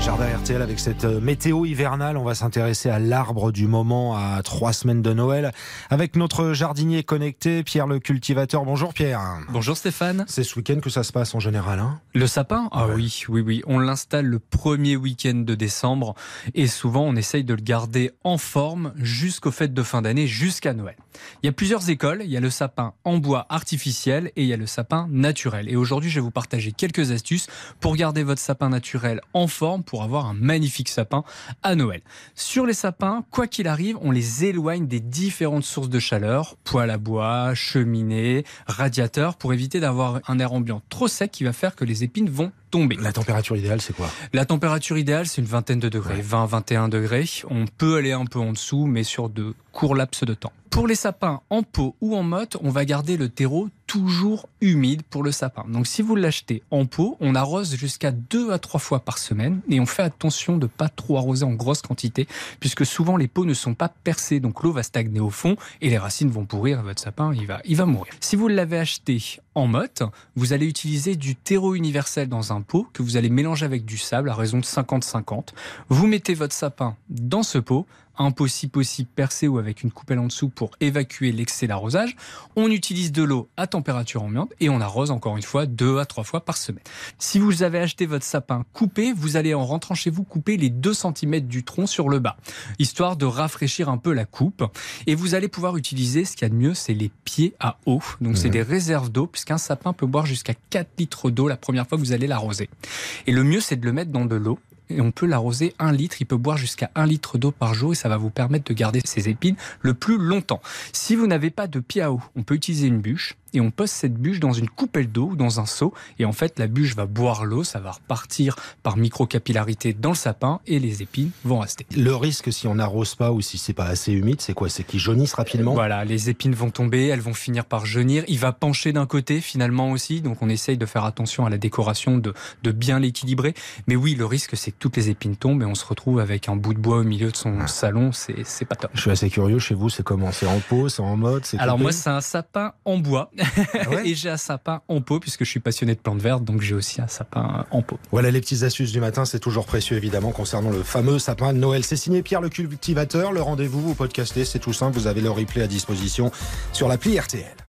Jardin RTL avec cette euh, météo hivernale, on va s'intéresser à l'arbre du moment à trois semaines de Noël avec notre jardinier connecté, Pierre le cultivateur. Bonjour Pierre. Bonjour Stéphane. C'est ce week-end que ça se passe en général. Hein? Le sapin? Ah Ouais. oui, oui, oui. On l'installe le premier week-end de décembre et souvent on essaye de le garder en forme jusqu'aux fêtes de fin d'année, jusqu'à Noël. Il y a plusieurs écoles. Il y a le sapin en bois artificiel et il y a le sapin naturel. Et aujourd'hui, je vais vous partager quelques astuces pour garder votre sapin naturel en forme pour avoir un magnifique sapin à Noël. Sur les sapins, quoi qu'il arrive, on les éloigne des différentes sources de chaleur, poêle à bois, cheminée, radiateur, pour éviter d'avoir un air ambiant trop sec qui va faire que les épines vont tomber. La température idéale, c'est quoi? La température idéale, c'est une vingtaine de degrés, Ouais. 20-21 degrés. On peut aller un peu en dessous, mais sur de courts laps de temps. Pour les sapins en pot ou en motte, on va garder le terreau toujours humide pour le sapin. Donc si vous l'achetez en pot, on arrose jusqu'à deux à trois fois par semaine et on fait attention de pas trop arroser en grosse quantité puisque souvent les pots ne sont pas percés donc l'eau va stagner au fond et les racines vont pourrir votre sapin il va il va mourir. Si vous l'avez acheté en motte, vous allez utiliser du terreau universel dans un pot que vous allez mélanger avec du sable à raison de 50-50. Vous mettez votre sapin dans ce pot, un pot si possible percé ou avec une coupelle en dessous pour évacuer l'excès d'arrosage. On utilise de l'eau à température ambiante et on arrose encore une fois deux à trois fois par semaine. Si vous avez acheté votre sapin coupé, vous allez en rentrant chez vous couper les 2 cm du tronc sur le bas, histoire de rafraîchir un peu la coupe. Et vous allez pouvoir utiliser ce qu'il y a de mieux, c'est les pieds à eau. Donc c'est Mhm. des réserves d'eau, puisqu'un sapin peut boire jusqu'à 4 litres d'eau la première fois que vous allez l'arroser. Et le mieux, c'est de le mettre dans de l'eau. Et on peut l'arroser un litre, il peut boire jusqu'à un litre d'eau par jour et ça va vous permettre de garder ses épines le plus longtemps. Si vous n'avez pas de pied à eau, on peut utiliser une bûche et on pose cette bûche dans une coupelle d'eau ou dans un seau. Et en fait la bûche va boire l'eau, ça va repartir par microcapillarité dans le sapin et les épines vont rester. Le risque si on n'arrose pas ou si c'est pas assez humide, c'est quoi? C'est qu'ils jaunissent rapidement? Voilà, les épines vont tomber, elles vont finir par jaunir. Il va pencher d'un côté finalement aussi, donc on essaye de faire attention à la décoration, de, de bien l'équilibrer. Mais oui, le risque c'est que toutes les épines tombent et on se retrouve avec un bout de bois au milieu de son salon, c'est pas top. Je suis assez curieux, chez vous, c'est comment? C'est en pot, c'est en mode c'est Alors moi c'est un sapin en bois Ah ouais et j'ai un sapin en pot puisque je suis passionné de plantes vertes, donc j'ai aussi un sapin en pot. Voilà les petites astuces du matin, c'est toujours précieux évidemment concernant le fameux sapin de Noël. C'est signé Pierre le cultivateur, le rendez-vous, vous podcastez, c'est tout simple, vous avez le replay à disposition sur l'appli RTL.